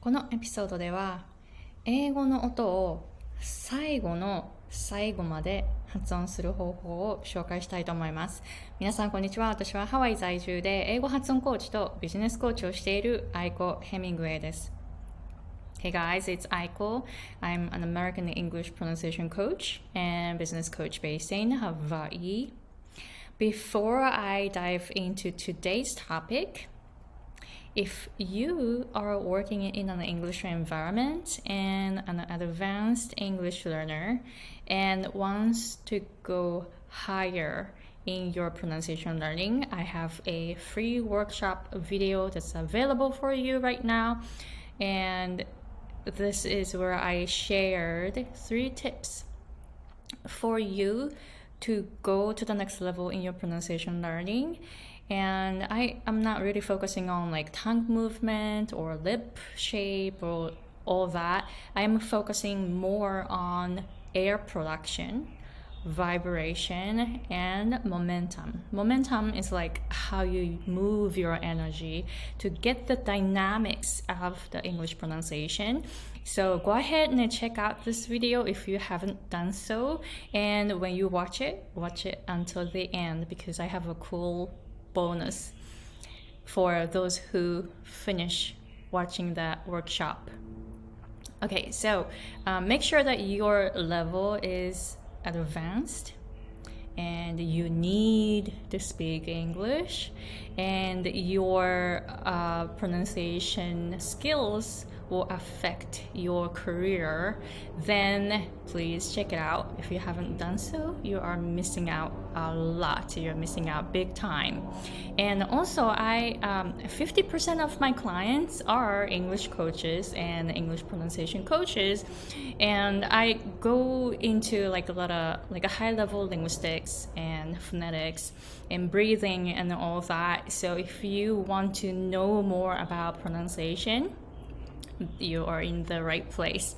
このエピソードでは英語の音を最後の最後まで発音する方法を紹介したいと思います。皆さんこんにちは。私はハワイ在住で英語発音コーチとビジネスコーチをしているアイコ・ヘミングウェイです。Hey guys, it's Aiko. I'm an American English pronunciation coach and business coach based in Hawaii. Before I dive into today's topic, if you are working in an English environment and an advanced English learner and wants to go higher in your pronunciation learning, I have a free workshop video that's available for you right now. And this is where I shared three tips for you to go to the next level in your pronunciation learning and I am not really focusing on like tongue movement or lip shape or all that. I am focusing more on air production, vibration, and momentum. Momentum is like how you move your energy to get the dynamics of the English pronunciation. So go ahead and check out this video if you haven't done so. And when you watch it, watch it until the end because I have a cool bonus for those who finish watching that workshop. Okay, so um, make sure that your level is advanced and you need to speak English and your uh, pronunciation skills will affect your career, then please check it out. If you haven't done so, you are missing out a lot. You're missing out big time. And also, I um, 50% of my clients are English coaches and English pronunciation coaches, and I go into like a lot of like a high level linguistics and phonetics and breathing and all that. So if you want to know more about pronunciation you are in the right place.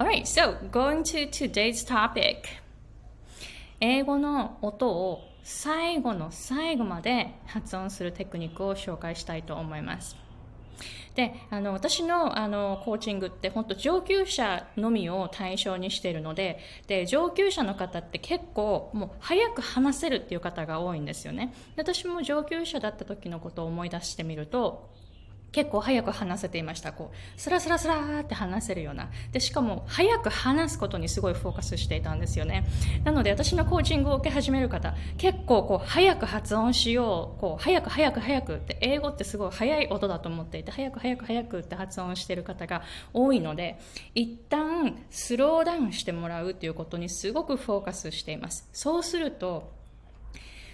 Alright, so going to today's topic. 英語の音を最後の最後まで発音するテクニックを紹介したいと思います。であの私のあのコーチングって本当上級者のみを対象にしているのでで上級者の方って結構もう早く話せるっていう方が多いんですよね私も上級者だった時のことを思い出してみると結構早く話せていました。こう、スラスラスラーって話せるような。で、しかも、早く話すことにすごいフォーカスしていたんですよね。なので、私のコーチングを受け始める方、結構こう、早く発音しよう、こう、早く早く早くって、英語ってすごい早い音だと思っていて、早く早く早くって発音してる方が多いので、一旦スローダウンしてもらうっていうことにすごくフォーカスしています。そうすると、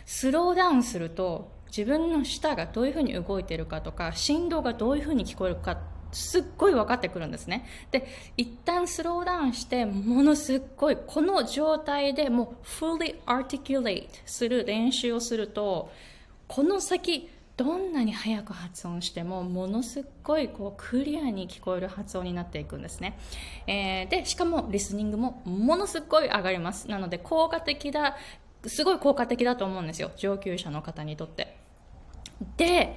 スローダウンすると、自分の舌がどういうふうに動いてるかとか振動がどういうふうに聞こえるかすっごい分かってくるんですね。で、一旦スローダウンして、ものすっごい、この状態でもう fully articulate する練習をすると、この先、どんなに早く発音しても、ものすっごいこうクリアに聞こえる発音になっていくんですね。えー、で、しかもリスニングもものすっごい上がります。なので、効果的だ、すごい効果的だと思うんですよ。上級者の方にとって。で、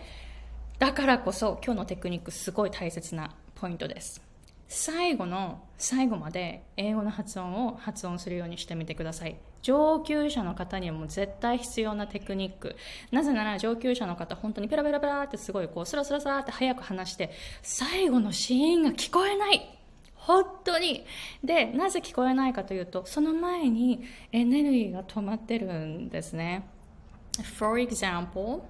だからこそ今日のテクニックすごい大切なポイントです。最後の最後まで英語の発音を発音するようにしてみてください。上級者の方にはもう絶対必要なテクニック。なぜなら上級者の方本当にペラペラペラってすごいこうスラスラスラって早く話して最後のシーンが聞こえない本当に。で、なぜ聞こえないかというと、その前にエネルギーが止まってるんですね。For example,